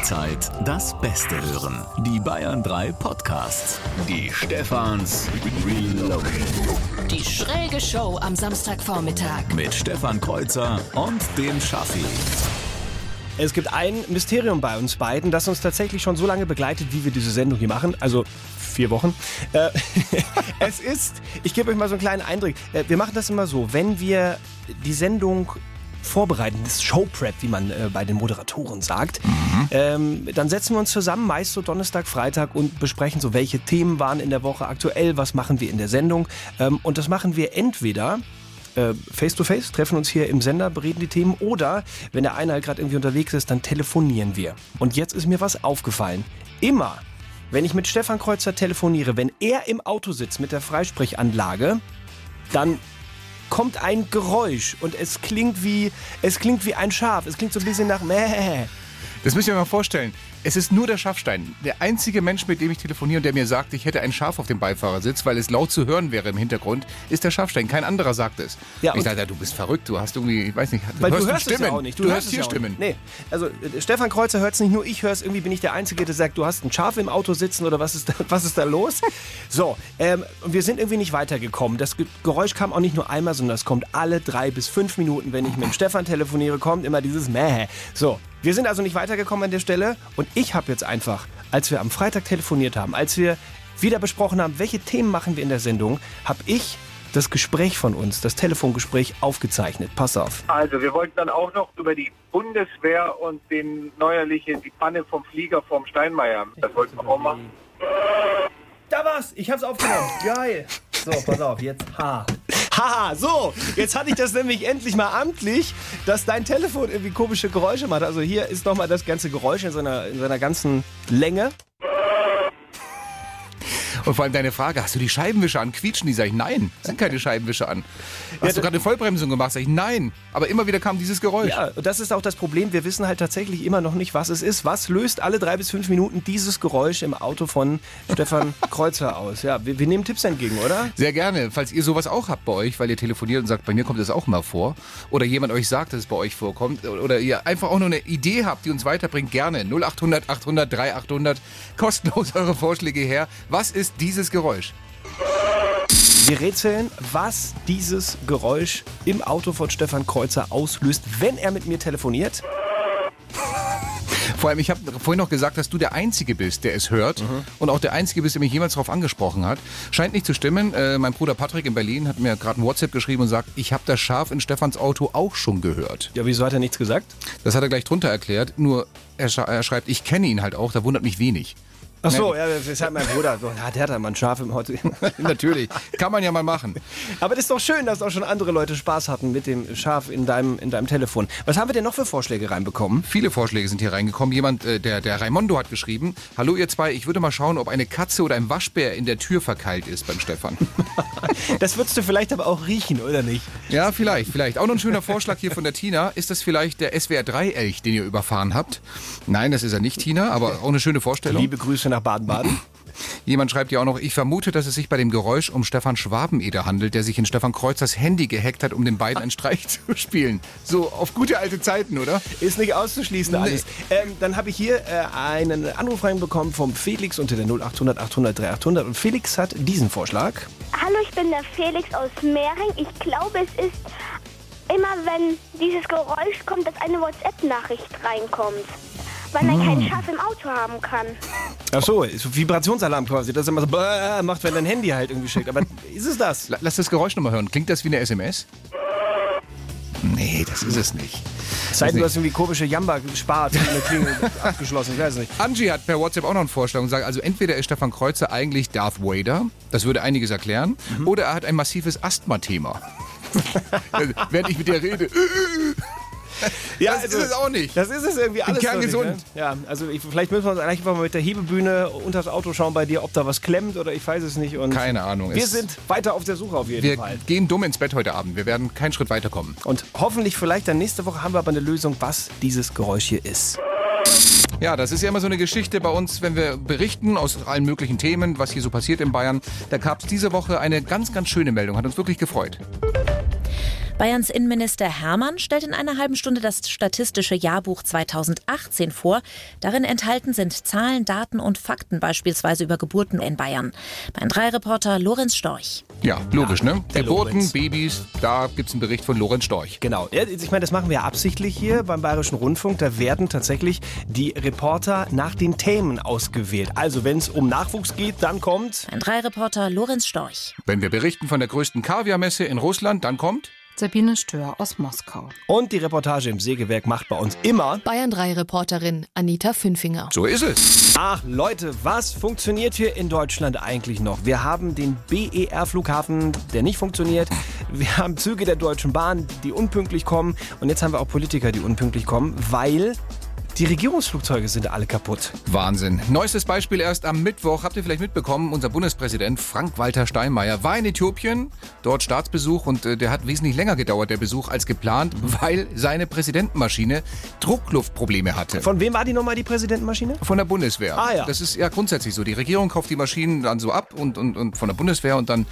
Jederzeit das Beste hören. Die Bayern 3 Podcasts. Die Stefans Reloaded. Die schräge Show am Samstagvormittag. Mit Stefan Kreuzer und dem Schaffi. Es gibt ein Mysterium bei uns beiden, das uns tatsächlich schon so lange begleitet, wie wir diese Sendung hier machen. Also vier Wochen. Äh, es ist, ich gebe euch mal so einen kleinen Eindruck. Äh, wir machen das immer so, wenn wir die Sendung vorbereiten, das Showprep, wie man äh, bei den Moderatoren sagt. Mhm. Ähm, dann setzen wir uns zusammen, meist so Donnerstag, Freitag und besprechen so, welche Themen waren in der Woche aktuell, was machen wir in der Sendung. Ähm, und das machen wir entweder face to face, treffen uns hier im Sender, bereden die Themen oder wenn der eine halt gerade irgendwie unterwegs ist, dann telefonieren wir. Und jetzt ist mir was aufgefallen. Immer, wenn ich mit Stefan Kreuzer telefoniere, wenn er im Auto sitzt mit der Freisprechanlage, dann kommt ein Geräusch und es klingt wie es klingt wie ein Schaf. Es klingt so ein bisschen nach Mäh. Das müsst ihr euch mal vorstellen. Es ist nur der Schafstein. Der einzige Mensch, mit dem ich telefoniere und der mir sagt, ich hätte ein Schaf auf dem Beifahrersitz, weil es laut zu hören wäre im Hintergrund, ist der Schafstein. Kein anderer sagt es. Ja, ich sage, du bist verrückt, du hast irgendwie, ich weiß nicht, du weil hörst, du hörst Stimmen. Ja auch nicht. Du, du hörst hier Stimmen. Nee, also äh, Stefan Kreuzer hört es nicht nur, ich höre es irgendwie, bin ich der Einzige, der sagt, du hast ein Schaf im Auto sitzen oder was ist da, was ist da los? so, ähm, wir sind irgendwie nicht weitergekommen. Das Geräusch kam auch nicht nur einmal, sondern es kommt alle drei bis fünf Minuten, wenn ich mit dem Stefan telefoniere, kommt immer dieses Mäh. So, wir sind also nicht weitergekommen an der Stelle und ich habe jetzt einfach, als wir am Freitag telefoniert haben, als wir wieder besprochen haben, welche Themen machen wir in der Sendung, habe ich das Gespräch von uns, das Telefongespräch aufgezeichnet. Pass auf. Also wir wollten dann auch noch über die Bundeswehr und den neuerliche, die Panne vom Flieger vom Steinmeier. Das wollten wir auch machen. Da war's, ich hab's aufgenommen. Geil. So, pass auf, jetzt H. Haha, so, jetzt hatte ich das nämlich endlich mal amtlich, dass dein Telefon irgendwie komische Geräusche macht. Also hier ist nochmal das ganze Geräusch in seiner, in seiner ganzen Länge. Und vor allem deine Frage, hast du die Scheibenwischer an? Quietschen die? Sag ich, nein, sind keine Scheibenwischer an. Hast ja, du gerade eine Vollbremsung gemacht? Sag ich, nein. Aber immer wieder kam dieses Geräusch. Ja, und das ist auch das Problem. Wir wissen halt tatsächlich immer noch nicht, was es ist. Was löst alle drei bis fünf Minuten dieses Geräusch im Auto von Stefan Kreuzer aus? Ja, wir, wir, nehmen Tipps entgegen, oder? Sehr gerne. Falls ihr sowas auch habt bei euch, weil ihr telefoniert und sagt, bei mir kommt das auch mal vor. Oder jemand euch sagt, dass es bei euch vorkommt. Oder ihr einfach auch nur eine Idee habt, die uns weiterbringt, gerne. 0800 800 3800. Kostenlos eure Vorschläge her. Was ist dieses Geräusch? Wir rätseln, was dieses Geräusch im Auto von Stefan Kreuzer auslöst, wenn er mit mir telefoniert. Vor allem, ich habe vorhin noch gesagt, dass du der Einzige bist, der es hört mhm. und auch der Einzige bist, der mich jemals darauf angesprochen hat. Scheint nicht zu stimmen. Äh, mein Bruder Patrick in Berlin hat mir gerade ein WhatsApp geschrieben und sagt, ich habe das Schaf in Stefans Auto auch schon gehört. Ja, wieso hat er nichts gesagt? Das hat er gleich drunter erklärt. Nur er, sch er schreibt, ich kenne ihn halt auch, da wundert mich wenig. Ach so, ja, das ist halt mein Bruder. So, ja, der hat mal ein Schaf im Auto. Natürlich, kann man ja mal machen. Aber das ist doch schön, dass auch schon andere Leute Spaß hatten mit dem Schaf in deinem, in deinem Telefon. Was haben wir denn noch für Vorschläge reinbekommen? Viele Vorschläge sind hier reingekommen. Jemand, äh, der, der Raimondo hat geschrieben, hallo ihr zwei, ich würde mal schauen, ob eine Katze oder ein Waschbär in der Tür verkeilt ist beim Stefan. das würdest du vielleicht aber auch riechen, oder nicht? Ja, vielleicht, vielleicht. Auch noch ein schöner Vorschlag hier von der Tina. Ist das vielleicht der SWR3-Elch, den ihr überfahren habt? Nein, das ist er nicht, Tina, aber auch eine schöne Vorstellung. Liebe Grüße nach Baden-Baden. Jemand schreibt ja auch noch, ich vermute, dass es sich bei dem Geräusch um Stefan Schwabeneder handelt, der sich in Stefan Kreuzers Handy gehackt hat, um den beiden einen Streich zu spielen. So auf gute alte Zeiten, oder? Ist nicht auszuschließen nee. alles. Ähm, dann habe ich hier äh, einen Anruf reinbekommen vom Felix unter der 0800 800 3800 und Felix hat diesen Vorschlag. Hallo, ich bin der Felix aus Mehring. Ich glaube, es ist immer, wenn dieses Geräusch kommt, dass eine WhatsApp-Nachricht reinkommt weil man kein hm. Schaf im Auto haben kann. Ach so, ist Vibrationsalarm quasi, das immer so macht, wenn dein Handy halt irgendwie schickt. Aber ist es das? Lass das Geräusch nochmal hören. Klingt das wie eine SMS? Nee, das ist es nicht. Seit du hast irgendwie komische Jamba gespart, in der Klinge abgeschlossen, ich weiß nicht. Angie hat per WhatsApp auch noch einen Vorschlag und sagt, also entweder ist Stefan Kreuzer eigentlich Darth Vader, das würde einiges erklären, mhm. oder er hat ein massives Asthma-Thema. Während ich mit dir rede. ja, das also, ist es auch nicht. Das ist es irgendwie alles. Kerngesund. Ne? Ja, also ich, vielleicht müssen wir uns einfach mal mit der Hebebühne unter das Auto schauen bei dir, ob da was klemmt oder ich weiß es nicht. Und Keine Ahnung. Wir sind weiter auf der Suche auf jeden wir Fall. Wir gehen dumm ins Bett heute Abend. Wir werden keinen Schritt weiterkommen. Und hoffentlich vielleicht dann nächste Woche haben wir aber eine Lösung, was dieses Geräusch hier ist. Ja, das ist ja immer so eine Geschichte bei uns, wenn wir berichten aus allen möglichen Themen, was hier so passiert in Bayern. Da gab es diese Woche eine ganz, ganz schöne Meldung. Hat uns wirklich gefreut. Bayerns Innenminister Hermann stellt in einer halben Stunde das statistische Jahrbuch 2018 vor. Darin enthalten sind Zahlen, Daten und Fakten beispielsweise über Geburten in Bayern. Bayern 3 Reporter Lorenz Storch. Ja, logisch, ne? der Geburten, Lorenz. Babys, da gibt's einen Bericht von Lorenz Storch. Genau. Ja, ich meine, das machen wir ja absichtlich hier beim Bayerischen Rundfunk. Da werden tatsächlich die Reporter nach den Themen ausgewählt. Also, wenn es um Nachwuchs geht, dann kommt. Bayern 3 Reporter Lorenz Storch. Wenn wir berichten von der größten Kaviarmesse in Russland, dann kommt Sabine Stör aus Moskau. Und die Reportage im Sägewerk macht bei uns immer. Bayern 3 Reporterin Anita Fünfinger. So ist es. Ach Leute, was funktioniert hier in Deutschland eigentlich noch? Wir haben den BER-Flughafen, der nicht funktioniert. Wir haben Züge der Deutschen Bahn, die unpünktlich kommen. Und jetzt haben wir auch Politiker, die unpünktlich kommen, weil die Regierungsflugzeuge sind alle kaputt. Wahnsinn. Neuestes Beispiel erst am Mittwoch. Habt ihr vielleicht mitbekommen, unser Bundespräsident Frank-Walter Steinmeier war in Äthiopien, dort Staatsbesuch und äh, der hat wesentlich länger gedauert, der Besuch, als geplant, weil seine Präsidentenmaschine Druckluftprobleme hatte. Von wem war die nochmal die Präsidentenmaschine? Von der Bundeswehr. Ah, ja. Das ist ja grundsätzlich so. Die Regierung kauft die Maschinen dann so ab und, und, und von der Bundeswehr und dann,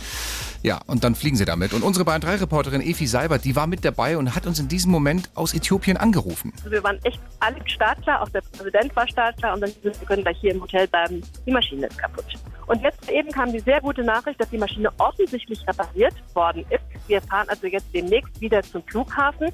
ja, und dann fliegen sie damit. Und unsere Bayern 3 Reporterin Efi Seibert, die war mit dabei und hat uns in diesem Moment aus Äthiopien angerufen. Also wir waren echt alle startklar, auch der Präsident war startklar und dann wir können gleich hier im Hotel bleiben, die Maschine ist kaputt. Und jetzt eben kam die sehr gute Nachricht, dass die Maschine offensichtlich repariert worden ist. Wir fahren also jetzt demnächst wieder zum Flughafen,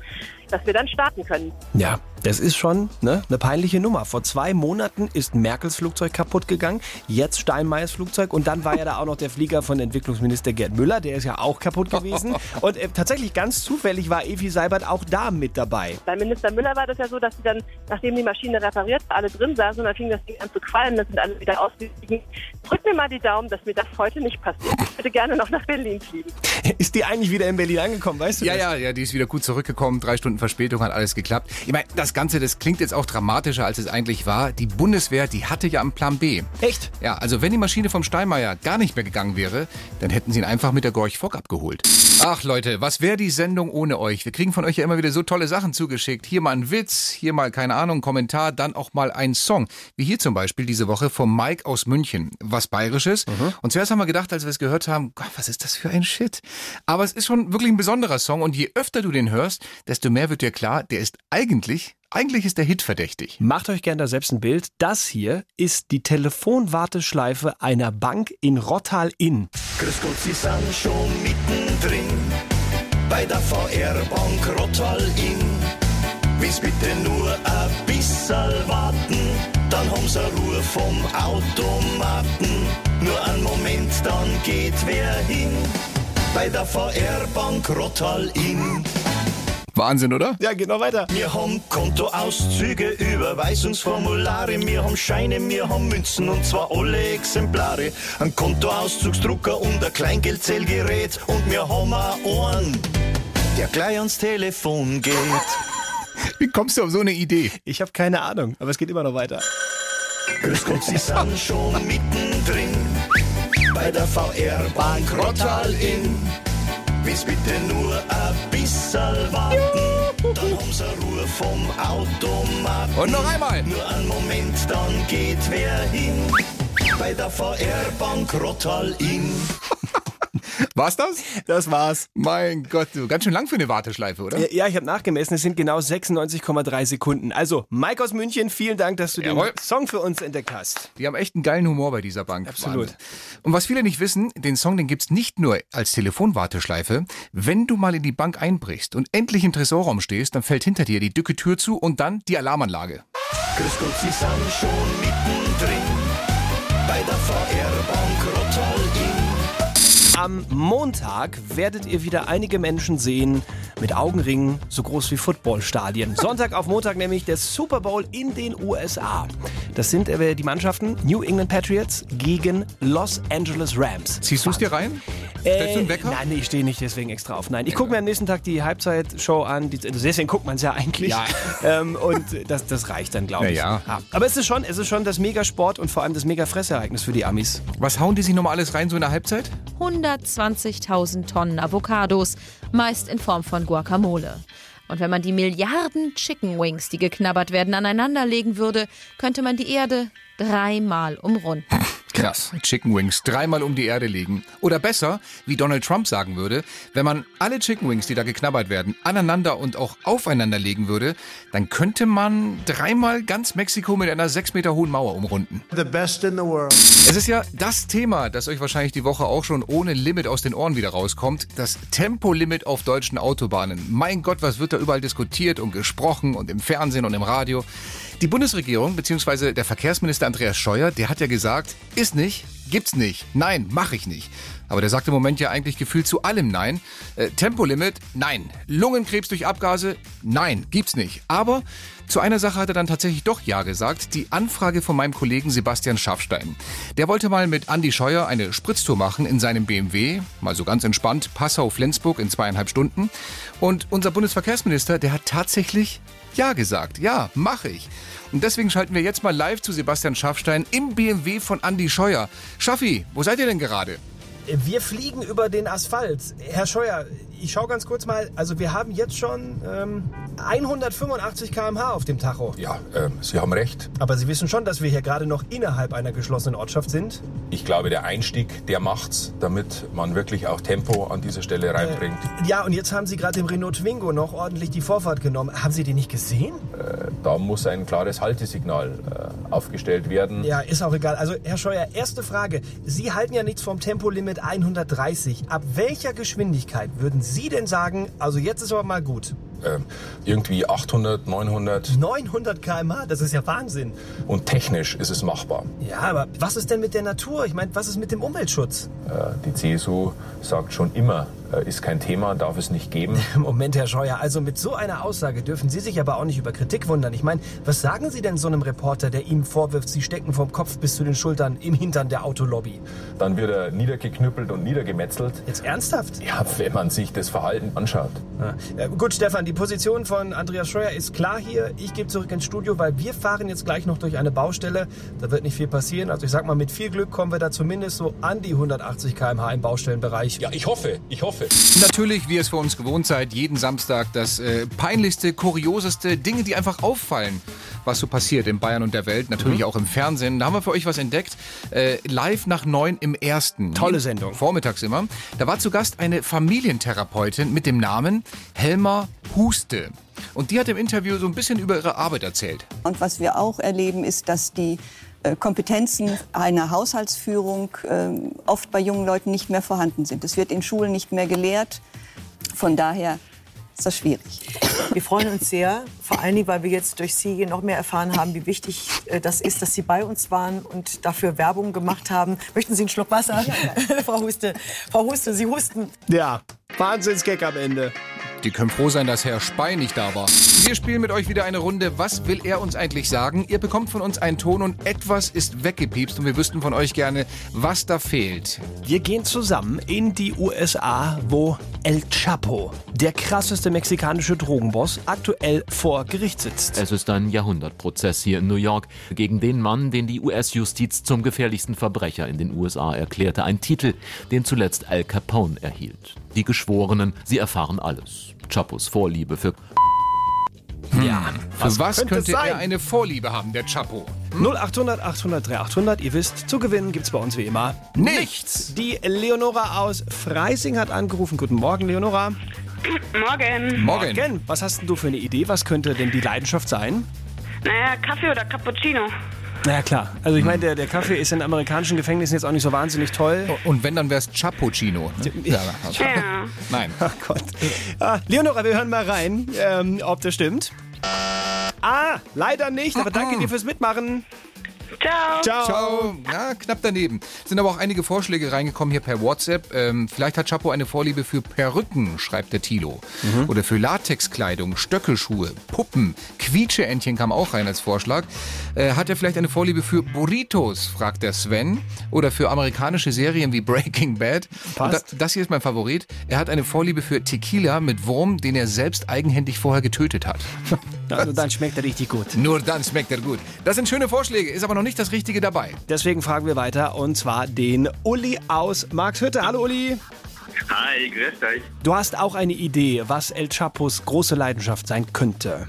dass wir dann starten können. Ja, das ist schon ne, eine peinliche Nummer. Vor zwei Monaten ist Merkels Flugzeug kaputt gegangen, jetzt Steinmeiers Flugzeug und dann war ja da auch noch der Flieger von Entwicklungsminister Gerd Müller, der ist ja auch kaputt gewesen. Und äh, tatsächlich ganz zufällig war Evi Seibert auch da mit dabei. Bei Minister Müller war das ja so, dass sie dann, nachdem die Maschine repariert war, alle drin saßen und dann fing das Ding an zu qualmen, dann sind alle wieder ausgestiegen. Drück mir mal die Daumen, dass mir das heute nicht passiert. Ich würde gerne noch nach Berlin fliegen. Ist die eigentlich wieder in Berlin angekommen, weißt du Ja, das? ja, ja, die ist wieder gut zurückgekommen. Drei Stunden Verspätung hat alles geklappt. Ich meine, das Ganze, das klingt jetzt auch dramatischer, als es eigentlich war. Die Bundeswehr, die hatte ja einen Plan B. Echt? Ja, also wenn die Maschine vom Steinmeier gar nicht mehr gegangen wäre, dann hätten sie ihn einfach mit der Gorch Fock abgeholt. Ach Leute, was wäre die Sendung ohne euch? Wir kriegen von euch ja immer wieder so tolle Sachen zugeschickt. Hier mal ein Witz, hier mal, keine Ahnung, ein Kommentar, dann auch mal ein Song. Wie hier zum Beispiel diese Woche vom Mike aus München. Was Bayerisches. Und zuerst haben wir gedacht, als wir es gehört haben, Gott, was ist das für ein Shit? Aber es ist schon wirklich ein besonderer Song und je öfter du den hörst, desto mehr wird dir klar, der ist eigentlich, eigentlich ist der Hit verdächtig. Macht euch gerne da selbst ein Bild. Das hier ist die Telefonwarteschleife einer Bank in Rottal-Inn. Grüß Gott, Sie sind schon mittendrin bei der VR-Bank Rottal-Inn. Willst bitte nur ein bisschen warten, dann haben Sie Ruhe vom Automaten. Nur einen Moment, dann geht wer hin bei der VR-Bank Rottal-Inn. Wahnsinn, oder? Ja, geht noch weiter. Wir haben Kontoauszüge, Überweisungsformulare, wir haben Scheine, wir haben Münzen und zwar alle Exemplare. Ein Kontoauszugsdrucker und ein Kleingeldzählgerät und wir haben auch einen, der gleich ans Telefon geht. Wie kommst du auf so eine Idee? Ich habe keine Ahnung, aber es geht immer noch weiter. Grüß Gott, Sie sind schon mittendrin bei der VR-Bank Rottal-Inn. Willst bitte nur ein bisschen warten, dann haben Sie Ruhe vom Automaten. Und noch einmal. Nur einen Moment, dann geht wer hin bei der VR-Bank Rottal-Inn. War's das? Das war's. Mein Gott, du, ganz schön lang für eine Warteschleife, oder? Ja, ja ich habe nachgemessen, es sind genau 96,3 Sekunden. Also, Mike aus München, vielen Dank, dass du Jawohl. den Song für uns entdeckt hast. Die haben echt einen geilen Humor bei dieser Bank. Absolut. Wahnsinn. Und was viele nicht wissen, den Song, den gibt's nicht nur als Telefonwarteschleife. Wenn du mal in die Bank einbrichst und endlich im Tresorraum stehst, dann fällt hinter dir die dicke Tür zu und dann die Alarmanlage. Grüß Gott, Sie sind schon mittendrin bei der Rottal-Inn. Am Montag werdet ihr wieder einige Menschen sehen mit Augenringen so groß wie Footballstadien. Sonntag auf Montag nämlich der Super Bowl in den USA. Das sind äh, die Mannschaften New England Patriots gegen Los Angeles Rams. Ziehst du es dir rein? Stellst du einen Wecker? Nein, nee, ich stehe nicht deswegen extra auf. Nein, ich gucke mir am nächsten Tag die Halbzeitshow an. Die, also deswegen guckt man es ja eigentlich. Ja. Ähm, und das, das reicht dann, glaube ich. Na ja. Aber es ist schon, es ist schon das Megasport und vor allem das Mega-Fressereignis für die Amis. Was hauen die sich nochmal alles rein so in der Halbzeit? 120.000 Tonnen Avocados, meist in Form von Guacamole. Und wenn man die Milliarden Chicken Wings, die geknabbert werden, aneinanderlegen würde, könnte man die Erde dreimal umrunden. Krass. Chicken Wings dreimal um die Erde legen. Oder besser, wie Donald Trump sagen würde, wenn man alle Chicken Wings, die da geknabbert werden, aneinander und auch aufeinander legen würde, dann könnte man dreimal ganz Mexiko mit einer sechs Meter hohen Mauer umrunden. The best in the world. Es ist ja das Thema, das euch wahrscheinlich die Woche auch schon ohne Limit aus den Ohren wieder rauskommt. Das Tempolimit auf deutschen Autobahnen. Mein Gott, was wird da überall diskutiert und gesprochen und im Fernsehen und im Radio. Die Bundesregierung bzw. der Verkehrsminister Andreas Scheuer, der hat ja gesagt, ist nicht, gibt's nicht, nein, mache ich nicht. Aber der sagt im Moment ja eigentlich gefühlt zu allem Nein. Äh, Tempolimit, nein. Lungenkrebs durch Abgase, nein, gibt's nicht. Aber zu einer Sache hat er dann tatsächlich doch Ja gesagt. Die Anfrage von meinem Kollegen Sebastian Schaffstein. Der wollte mal mit Andy Scheuer eine Spritztour machen in seinem BMW. Mal so ganz entspannt. Passau-Flensburg in zweieinhalb Stunden. Und unser Bundesverkehrsminister, der hat tatsächlich Ja gesagt. Ja, mache ich. Und deswegen schalten wir jetzt mal live zu Sebastian Schaffstein im BMW von Andy Scheuer. Schaffi, wo seid ihr denn gerade? Wir fliegen über den Asphalt. Herr Scheuer, ich schaue ganz kurz mal. Also wir haben jetzt schon ähm, 185 km/h auf dem Tacho. Ja, äh, Sie haben recht. Aber Sie wissen schon, dass wir hier gerade noch innerhalb einer geschlossenen Ortschaft sind? Ich glaube, der Einstieg, der macht's, damit man wirklich auch Tempo an dieser Stelle reinbringt. Äh, ja, und jetzt haben Sie gerade dem Renault Twingo noch ordentlich die Vorfahrt genommen. Haben Sie den nicht gesehen? Äh, da muss ein klares Haltesignal äh, aufgestellt werden. Ja, ist auch egal. Also, Herr Scheuer, erste Frage. Sie halten ja nichts vom Tempolimit 130. Ab welcher Geschwindigkeit würden Sie denn sagen, also jetzt ist aber mal gut? Äh, irgendwie 800, 900. 900 km/h, das ist ja Wahnsinn. Und technisch ist es machbar. Ja, aber was ist denn mit der Natur? Ich meine, was ist mit dem Umweltschutz? Äh, die CSU sagt schon immer, ist kein Thema, darf es nicht geben. Moment, Herr Scheuer, also mit so einer Aussage dürfen Sie sich aber auch nicht über Kritik wundern. Ich meine, was sagen Sie denn so einem Reporter, der Ihnen vorwirft, Sie stecken vom Kopf bis zu den Schultern im Hintern der Autolobby? Dann wird er niedergeknüppelt und niedergemetzelt. Jetzt ernsthaft? Ja, wenn man sich das Verhalten anschaut. Ja. gut, Stefan, die Position von Andreas Scheuer ist klar hier. Ich gehe zurück ins Studio, weil wir fahren jetzt gleich noch durch eine Baustelle. Da wird nicht viel passieren. Also ich sag mal, mit viel Glück kommen wir da zumindest so an die 180 km/h im Baustellenbereich. Ja, ich hoffe, ich hoffe. Natürlich, wie ihr es für uns gewohnt seid, jeden Samstag das äh, peinlichste, kurioseste, Dinge, die einfach auffallen, was so passiert in Bayern und der Welt, natürlich mhm. auch im Fernsehen. Da haben wir für euch was entdeckt. Äh, live nach neun im ersten. Tolle Sendung. Vormittags immer. Da war zu Gast eine Familientherapeutin mit dem Namen Helma Huste. Und die hat im Interview so ein bisschen über ihre Arbeit erzählt. Und was wir auch erleben, ist, dass die Kompetenzen einer Haushaltsführung äh, oft bei jungen Leuten nicht mehr vorhanden sind. Es wird in Schulen nicht mehr gelehrt. Von daher ist das schwierig. Wir freuen uns sehr, vor allen Dingen, weil wir jetzt durch Sie noch mehr erfahren haben, wie wichtig äh, das ist, dass Sie bei uns waren und dafür Werbung gemacht haben. Möchten Sie einen Schluck Wasser? Ja, ja. Frau Huste, Frau Huste, Sie husten. Ja, Wahnsinnsgag am Ende. Die können froh sein, dass Herr Spey nicht da war. Wir spielen mit euch wieder eine Runde. Was will er uns eigentlich sagen? Ihr bekommt von uns einen Ton und etwas ist weggepiepst und wir wüssten von euch gerne, was da fehlt. Wir gehen zusammen in die USA, wo El Chapo, der krasseste mexikanische Drogenboss, aktuell vor Gericht sitzt. Es ist ein Jahrhundertprozess hier in New York gegen den Mann, den die US-Justiz zum gefährlichsten Verbrecher in den USA erklärte. Ein Titel, den zuletzt Al Capone erhielt. Die Geschworenen, sie erfahren alles. Chapos Vorliebe für ja, für was, was könnte, könnte er eine Vorliebe haben, der Chapo? Hm? 0800 800 3800, ihr wisst, zu gewinnen gibt's bei uns wie immer nichts. Die Leonora aus Freising hat angerufen. Guten Morgen, Leonora. Morgen. Morgen. Morgen. Was hast denn du für eine Idee? Was könnte denn die Leidenschaft sein? Naja, Kaffee oder Cappuccino. Na ja, klar. Also ich meine, der, der Kaffee ist in amerikanischen Gefängnissen jetzt auch nicht so wahnsinnig toll. Und wenn, dann wäre es Chapuccino. Ne? Ja. ja. Nein. Ach Gott. Ah, Leonora, wir hören mal rein, ähm, ob das stimmt. Ah, leider nicht, aber danke dir fürs Mitmachen. Ciao. Ciao. Ciao. Ja, knapp daneben. Sind aber auch einige Vorschläge reingekommen hier per WhatsApp. Ähm, vielleicht hat Chapo eine Vorliebe für Perücken, schreibt der Tilo. Mhm. Oder für Latexkleidung, Stöckelschuhe, Puppen, Quietscheentchen kam auch rein als Vorschlag. Äh, hat er vielleicht eine Vorliebe für Burritos, fragt der Sven. Oder für amerikanische Serien wie Breaking Bad. Passt. Das, das hier ist mein Favorit. Er hat eine Vorliebe für Tequila mit Wurm, den er selbst eigenhändig vorher getötet hat. Also dann schmeckt er richtig gut. Nur dann schmeckt er gut. Das sind schöne Vorschläge, ist aber noch nicht das Richtige dabei. Deswegen fragen wir weiter und zwar den Uli aus Markshütte. Hallo Uli. Hi, grüß euch. Du hast auch eine Idee, was El Chapos große Leidenschaft sein könnte.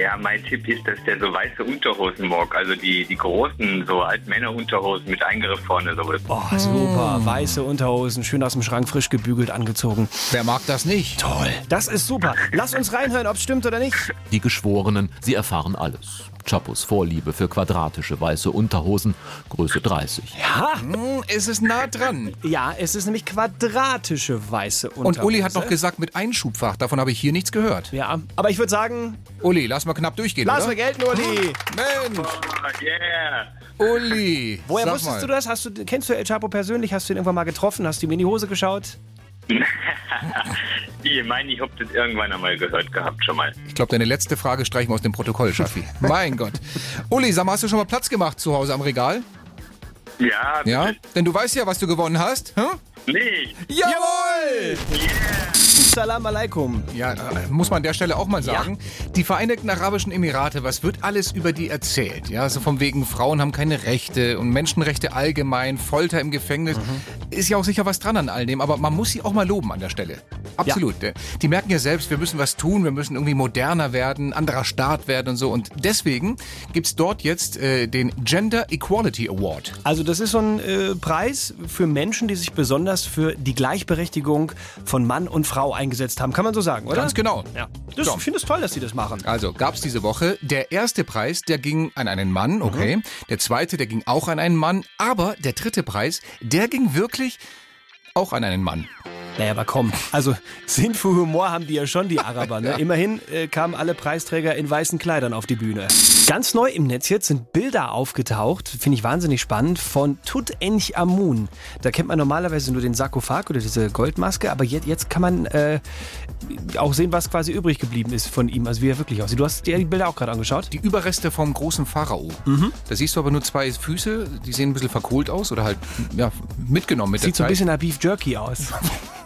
Ja, mein Tipp ist, dass der so weiße Unterhosen mag. Also die, die großen, so Altmänner-Unterhosen mit Eingriff vorne. So. Oh, super. Weiße Unterhosen, schön aus dem Schrank, frisch gebügelt, angezogen. Wer mag das nicht? Toll. Das ist super. Lass uns reinhören, ob es stimmt oder nicht. Die Geschworenen, sie erfahren alles. Chapos Vorliebe für quadratische weiße Unterhosen, Größe 30. Ja. Hm, es ist nah dran. Ja, es ist nämlich quadratische weiße Unterhose. Und Uli hat noch gesagt mit Einschubfach. Davon habe ich hier nichts gehört. Ja, aber ich würde sagen... Uli, lass mal knapp durchgehen, Lass oder? mal gelten, Uli. Mensch. Yeah. Uli. Woher sag wusstest mal. du das? Hast du, kennst du El Chapo persönlich? Hast du ihn irgendwann mal getroffen? Hast du ihm in die Hose geschaut? ich meine, ich habe das irgendwann einmal gehört gehabt schon mal. Ich glaube, deine letzte Frage streichen wir aus dem Protokoll, Schaffi. mein Gott. Uli, sag mal, hast du schon mal Platz gemacht zu Hause am Regal? Ja, Ja? Denn du weißt ja, was du gewonnen hast. Hm? nicht. Jawohl! Salam alaikum. Ja, äh, muss man an der Stelle auch mal sagen. Die Vereinigten Arabischen Emirate, was wird alles über die erzählt? Ja, so von wegen Frauen haben keine Rechte und Menschenrechte allgemein, Folter im Gefängnis. Ist ja auch sicher was dran an all dem, aber man muss sie auch mal loben an der Stelle. Absolut. Äh, Die merken ja selbst, wir müssen was tun, wir müssen irgendwie moderner werden, anderer Staat werden und so. Und deswegen gibt's dort jetzt äh, den Gender Equality Award. Also das ist so ein äh, Preis für Menschen, die sich besonders für die Gleichberechtigung von Mann und Frau eingesetzt haben. Kann man so sagen, oder? Ganz genau. Ja. Das, So. Ich finde es toll, dass sie das machen. Also gab's diese Woche. Der erste Preis, der ging an einen Mann, okay. Der zweite, der ging auch an einen Mann. Aber der dritte Preis, der ging wirklich auch an einen Mann. Naja, aber komm, also Sinn für Humor haben die ja schon, die Araber. Ne? Immerhin äh, kamen alle Preisträger in weißen Kleidern auf die Bühne. Ganz neu im Netz jetzt sind Bilder aufgetaucht, finde ich wahnsinnig spannend, von Tutanchamun. Da kennt man normalerweise nur den Sarkophag oder diese Goldmaske, aber jetzt, jetzt kann man äh, auch sehen, was quasi übrig geblieben ist von ihm, also wie er wirklich aussieht. Du hast dir die Bilder auch gerade angeschaut? Die Überreste vom großen Pharao. Da siehst du aber nur zwei Füße, die sehen ein bisschen verkohlt aus oder halt ja, mitgenommen mit Sieht so der ein Zeit. bisschen nach Beef Jerky aus.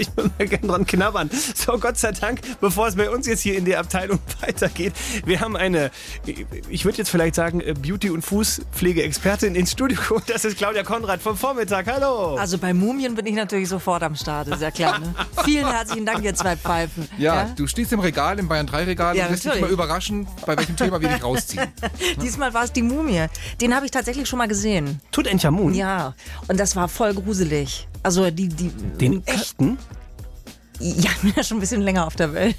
Ich würde mal gerne dran knabbern. So, Gott sei Dank, bevor es bei uns jetzt hier in der Abteilung weitergeht, wir haben eine, ich würde jetzt vielleicht sagen, äh, Beauty- und Fußpflegeexpertin ins Studio. Das ist Claudia Konrad vom Vormittag. Hallo. Also bei Mumien bin ich natürlich sofort am Start, ist ja klar. Ne? Vielen herzlichen Dank, ihr zwei Pfeifen. Ja, du stehst im Regal, im Bayern 3 Regal Ja, und lässt dich mal überraschen, bei welchem Thema wir dich rausziehen. Diesmal war es die Mumie. Den habe ich tatsächlich schon mal gesehen. Tutanchamun? Ja, und das war voll gruselig. Also die, die Den echten? Ja, ich bin ja schon ein bisschen länger auf der Welt.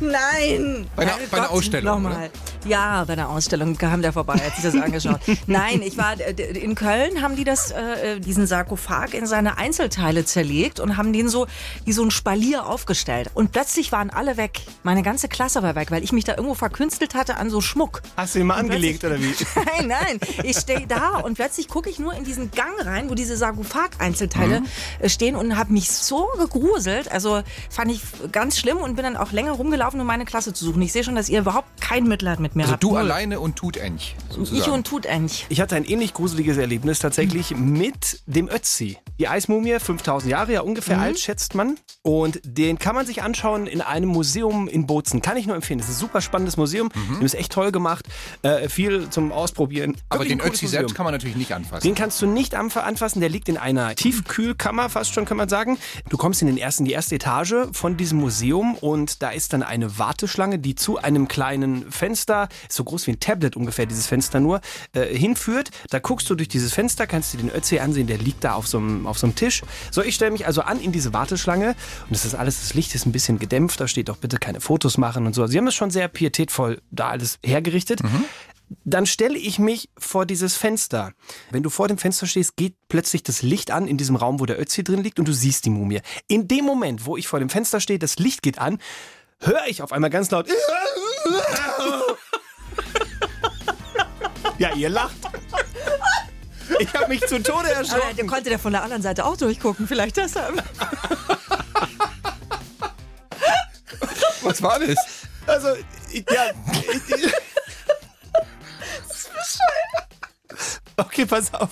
Nein! Bei einer- Herrgott, bei einer Ausstellung, Nochmal. Ja, bei einer Ausstellung kam der vorbei, hat sich das angeschaut. Nein, ich war äh, in Köln, haben die das, äh, diesen Sarkophag in seine Einzelteile zerlegt und haben den so wie so ein Spalier aufgestellt. Und plötzlich waren alle weg. Meine ganze Klasse war weg, weil ich mich da irgendwo verkünstelt hatte an so Schmuck. Hast du ihn mal Und angelegt oder wie? Nein, nein. Ich stehe da und plötzlich gucke ich nur in diesen Gang rein, wo diese Sarkophag-Einzelteile Mhm. äh, stehen und habe mich so gegruselt. Also fand ich ganz schlimm und bin dann auch länger rumgelaufen, um meine Klasse zu suchen. Ich sehe schon, dass ihr überhaupt kein Mitleid mit mir Also du alleine und tut Ench. sozusagen. Ich und Tutench. Ich hatte ein ähnlich gruseliges Erlebnis tatsächlich mit dem Ötzi. Die Eismumie, 5000 Jahre ja ungefähr Mhm. alt, schätzt man. Und den kann man sich anschauen in einem Museum in Bozen. Kann ich nur empfehlen. Das ist ein super spannendes Museum. Das ist echt toll gemacht. Äh, viel zum Ausprobieren. Mhm. Aber Wirklich den Ötzi Museum. selbst kann man natürlich nicht anfassen. Den kannst du nicht anfassen, der liegt in einer Tiefkühlkammer, fast schon kann man sagen. Du kommst in den ersten, die erste Etage von diesem Museum und da ist dann eine Warteschlange, die zu einem kleinen Fenster, ist so groß wie ein Tablet ungefähr, dieses Fenster nur, äh, hinführt. Da guckst du durch dieses Fenster, kannst du den Ötzi ansehen, der liegt da auf so einem, auf so einem Tisch. So, ich stelle mich also an in diese Warteschlange und das ist alles, das Licht ist ein bisschen gedämpft, da steht auch bitte keine Fotos machen und so. Sie haben es schon sehr pietätvoll da alles hergerichtet. Dann stelle ich mich vor dieses Fenster. Wenn du vor dem Fenster stehst, geht plötzlich das Licht an in diesem Raum, wo der Ötzi drin liegt und du siehst die Mumie. In dem Moment, wo ich vor dem Fenster stehe, das Licht geht an, höre ich auf einmal ganz laut. Ja, ihr lacht. Ich habe mich zu Tode Aber erschrocken. der konnte der von der anderen Seite auch durchgucken, vielleicht deshalb. Was war das? Also, ich- ja. ich- Okay, pass auf.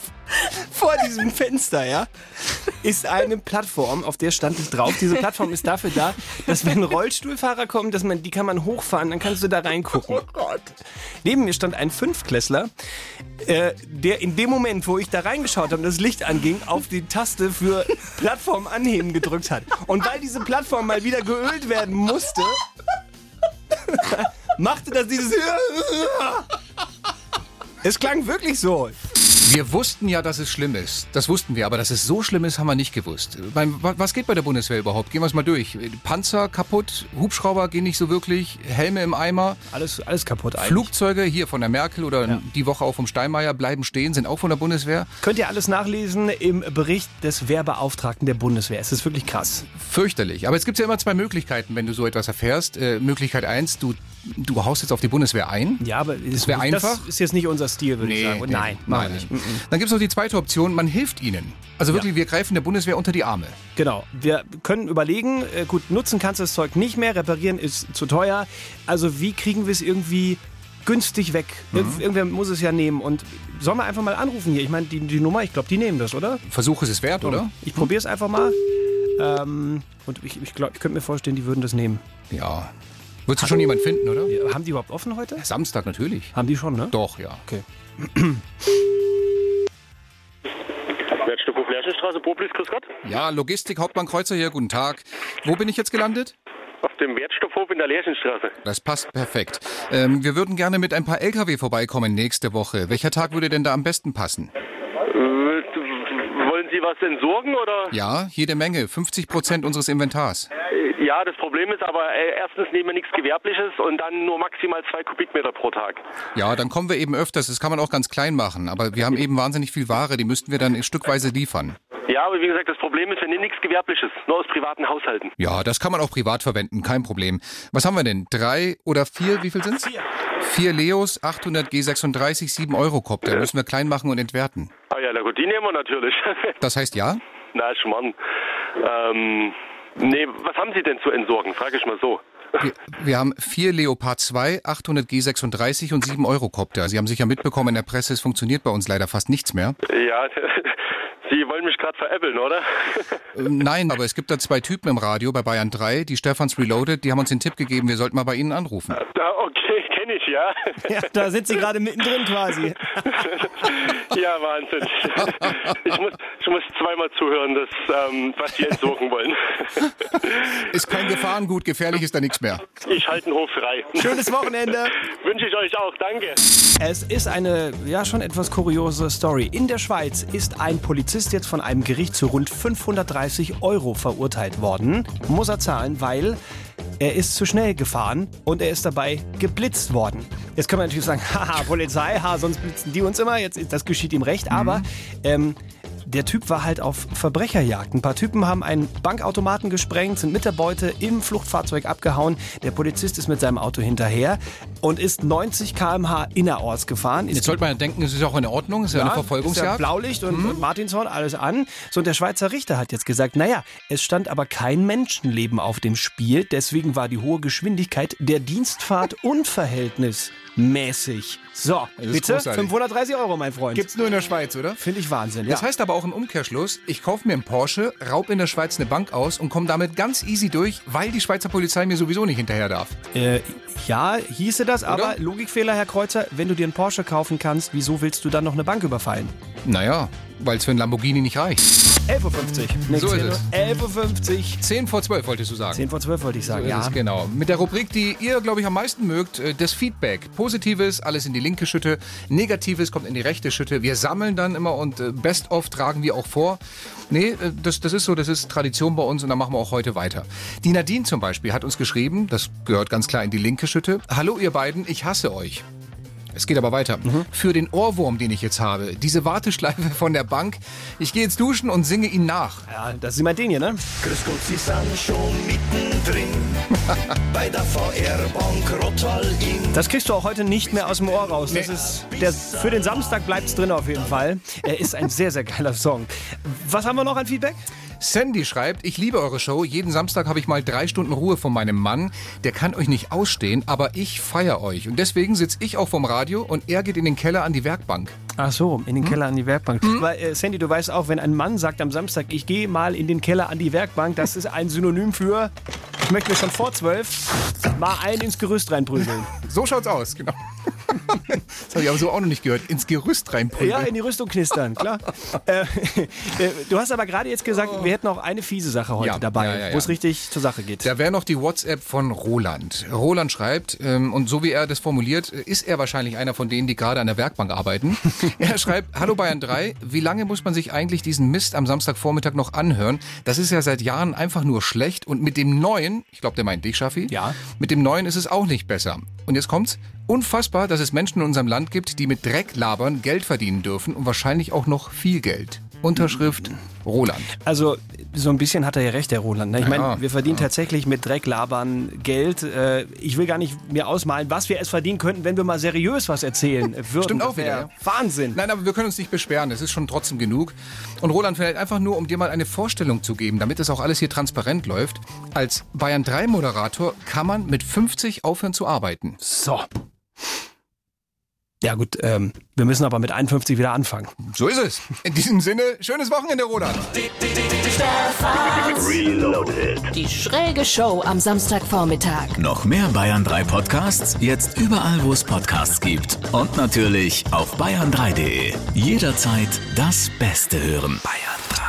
Vor diesem Fenster, ja, ist eine Plattform, auf der stand es drauf. Diese Plattform ist dafür da, dass wenn Rollstuhlfahrer kommen, dass man, die kann man hochfahren, dann kannst du da reingucken. Oh Gott. Neben mir stand ein Fünfklässler, äh, der in dem Moment, wo ich da reingeschaut habe und das Licht anging, auf die Taste für Plattform anheben gedrückt hat. Und weil diese Plattform mal wieder geölt werden musste, machte das dieses. Es klang wirklich so. Wir wussten ja, dass es schlimm ist. Das wussten wir, aber dass es so schlimm ist, haben wir nicht gewusst. Beim, was geht bei der Bundeswehr überhaupt? Gehen wir es mal durch. Panzer kaputt, Hubschrauber gehen nicht so wirklich, Helme im Eimer. Alles, alles kaputt eigentlich. Flugzeuge hier von der Merkel oder die Woche auch vom Steinmeier bleiben stehen, sind auch von der Bundeswehr. Könnt ihr alles nachlesen im Bericht des Wehrbeauftragten der Bundeswehr. Es ist wirklich krass. Fürchterlich. Aber es gibt ja immer zwei Möglichkeiten, wenn du so etwas erfährst. Äh, Möglichkeit eins, du, du haust jetzt auf die Bundeswehr ein. Ja, aber das wäre einfach. Das ist jetzt nicht unser Stil, würde ich sagen. Und nein, machen wir nicht. Dann gibt es noch die zweite Option, man hilft ihnen. Also wirklich, wir greifen der Bundeswehr unter die Arme. Genau. Wir können überlegen, äh, gut, nutzen kannst du das Zeug nicht mehr, reparieren ist zu teuer. Also wie kriegen wir es irgendwie günstig weg? Mhm. Ir- Irgendwer muss es ja nehmen. Und sollen wir einfach mal anrufen hier? Ich meine, die, die Nummer, ich glaube, die nehmen das, oder? Versuch ist es wert, oder? Ich probiere es einfach mal. Ähm, und ich, ich glaube, ich könnte mir vorstellen, die würden das nehmen. Ja. Würdest du schon jemanden finden, oder? Ja, haben die überhaupt offen heute? Samstag natürlich. Haben die schon, ne? Doch, ja. Okay. Lerchenstraße, Poblis, grüß Gott. Ja, Logistik, Hauptmann Kreuzer hier, guten Tag. Wo bin ich jetzt gelandet? Auf dem Wertstoffhof in der Lerchenstraße. Das passt perfekt. Ähm, wir würden gerne mit ein paar Lkw vorbeikommen nächste Woche. Welcher Tag würde denn da am besten passen? Äh, wollen Sie was entsorgen oder? Ja, jede Menge. 50 Prozent unseres Inventars. Ja, das Problem ist aber, äh, erstens nehmen wir nichts Gewerbliches und dann nur maximal zwei Kubikmeter pro Tag. Ja, dann kommen wir eben öfters. Das kann man auch ganz klein machen. Aber wir haben eben wahnsinnig viel Ware. Die müssten wir dann stückweise liefern. Ja, aber wie gesagt, das Problem ist, wir nehmen nichts Gewerbliches, nur aus privaten Haushalten. Ja, das kann man auch privat verwenden. Kein Problem. Was haben wir denn? Drei oder vier? Wie viel sind's? Vier. Vier Leos, 800 G36, 7 Euro Kopter. Müssen wir klein machen und entwerten. Ah ja, na gut, die nehmen wir natürlich. Das heißt ja? na, Schmarrn. Ähm, nee, was haben Sie denn zu entsorgen? Frage ich mal so. Wir, wir haben vier Leopard 2, 800 G36 und 7 Euro Kopter. Sie haben sicher mitbekommen in der Presse, es funktioniert bei uns leider fast nichts mehr. Ja, Sie wollen mich gerade veräppeln, oder? Ähm, Nein, aber es gibt da zwei Typen im Radio bei Bayern 3, die Stefans Reloaded, die haben uns den Tipp gegeben, wir sollten mal bei ihnen anrufen. Da, okay, kenne ich, ja. Ja, da sind sie gerade mittendrin quasi. ja, Wahnsinn. Ich muss, ich muss zweimal zuhören, das, ähm, was Sie entsorgen wollen. Ist kein Gefahrengut, gefährlich ist da nichts mehr. Ich halte den Hof frei. Schönes Wochenende. Wünsche ich euch auch, danke. Es ist eine, ja, schon etwas kuriose Story. In der Schweiz ist ein Polizist jetzt von einem Gericht zu rund 530 Euro verurteilt worden. Muss er zahlen, weil er ist zu schnell gefahren und er ist dabei geblitzt worden. Jetzt kann man natürlich sagen, haha, Polizei, ha, sonst blitzen die uns immer. Jetzt, ist- das geschieht ihm recht, aber ähm, der Typ war halt auf Verbrecherjagd. Ein paar Typen haben einen Bankautomaten gesprengt, sind mit der Beute im Fluchtfahrzeug abgehauen. Der Polizist ist mit seinem Auto hinterher und ist 90 km/h innerorts gefahren. Jetzt sollte man ja denken, es ist auch in Ordnung, es ist ja, eine Ist ja Verfolgungsjagd. Blaulicht und, und Martinshorn, alles an. So, und der Schweizer Richter hat jetzt gesagt, naja, es stand aber kein Menschenleben auf dem Spiel, deswegen war die hohe Geschwindigkeit der Dienstfahrt unverhältnismäßig. So, Das bitte, großartig. 530 Euro, mein Freund. Gibt's nur in der Schweiz, oder? Finde ich Wahnsinn, ja. Das heißt aber auch im Umkehrschluss, ich kaufe mir einen Porsche, raub in der Schweiz eine Bank aus und komme damit ganz easy durch, weil die Schweizer Polizei mir sowieso nicht hinterher darf. Äh, ja, hieße das, aber Logikfehler, Herr Kreuzer, wenn du dir einen Porsche kaufen kannst, wieso willst du dann noch eine Bank überfallen? Naja, weil es für einen Lamborghini nicht reicht. 11.50 Uhr. So ist 10 Uhr. es. 11.50 Uhr. 10 vor 12 wolltest du sagen. 10 vor 12 wollte ich sagen, So ja. genau. Mit der Rubrik, die ihr, glaube ich, am meisten mögt, äh, das Feedback. Positives, alles in die linke Schütte. Negatives kommt in die rechte Schütte. Wir sammeln dann immer und äh, Best of tragen wir auch vor. Nee, äh, das, das ist so, das ist Tradition bei uns und da machen wir auch heute weiter. Die Nadine zum Beispiel hat uns geschrieben, das gehört ganz klar in die linke Schütte. Hallo ihr beiden, ich hasse euch. Es geht aber weiter. Für den Ohrwurm, den ich jetzt habe, diese Warteschleife von der Bank, ich gehe jetzt duschen und singe ihn nach. Ja, das ist immer den hier, ne? Grüß Gott, Sie sind schon mittendrin bei der VR-Bank Rottwall-Inn. Das kriegst du auch heute nicht mehr aus dem Ohr raus. Das ist, der, für den Samstag bleibt es drin auf jeden Fall. Er ist ein sehr, sehr geiler Song. Was haben wir noch an Feedback? Sandy schreibt, ich liebe eure Show. Jeden Samstag habe ich mal drei Stunden Ruhe von meinem Mann. Der kann euch nicht ausstehen, aber ich feiere euch. Und deswegen sitze ich auch vom Radio und er geht in den Keller an die Werkbank. Ach so, in den Keller an die Werkbank. Weil, äh, Sandy, du weißt auch, wenn ein Mann sagt am Samstag, ich gehe mal in den Keller an die Werkbank, das ist ein Synonym für, ich möchte mir schon vor zwölf mal ein ins Gerüst reinprügeln. So schaut's aus, genau. Das habe ich aber so auch noch nicht gehört. Ins Gerüst reinprügeln. Ja, in die Rüstung knistern, klar. äh, äh, du hast aber gerade jetzt gesagt, wir hätten auch eine fiese Sache heute Ja, dabei, ja, ja, wo es richtig zur Sache geht. Da wäre noch die WhatsApp von Roland. Roland schreibt, ähm, und so wie er das formuliert, ist er wahrscheinlich einer von denen, die gerade an der Werkbank arbeiten. er schreibt, Hallo Bayern 3, wie lange muss man sich eigentlich diesen Mist am Samstagvormittag noch anhören? Das ist ja seit Jahren einfach nur schlecht und mit dem Neuen, ich glaube, der meint dich, Schaffi, ja. mit dem Neuen ist es auch nicht besser. Und jetzt kommt's, unfassbar, dass es Menschen in unserem Land gibt, die mit Dreck labern Geld verdienen dürfen und wahrscheinlich auch noch viel Geld. Unterschrift Roland. Also so ein bisschen hat er ja recht, der Roland. ne? Ich Ja, meine, wir verdienen ja. tatsächlich mit Drecklabern Geld. Äh, Ich will gar nicht mir ausmalen, was wir es verdienen könnten, wenn wir mal seriös was erzählen würden. Stimmt auch wieder. Ja. Wahnsinn. Nein, aber wir können uns nicht beschweren. Es ist schon trotzdem genug. Und Roland, vielleicht einfach nur, um dir mal eine Vorstellung zu geben, damit das auch alles hier transparent läuft. Als Bayern 3 Moderator kann man mit 50 aufhören zu arbeiten. So. Ja gut, ähm, wir müssen aber mit 51 wieder anfangen. So ist es. In diesem Sinne, schönes Wochenende, Roland. Reloaded. Die schräge Show am Samstagvormittag. Noch mehr Bayern 3 Podcasts, jetzt überall, wo es Podcasts gibt. Und natürlich auf bayern3.de. Jederzeit das Beste hören. Bayern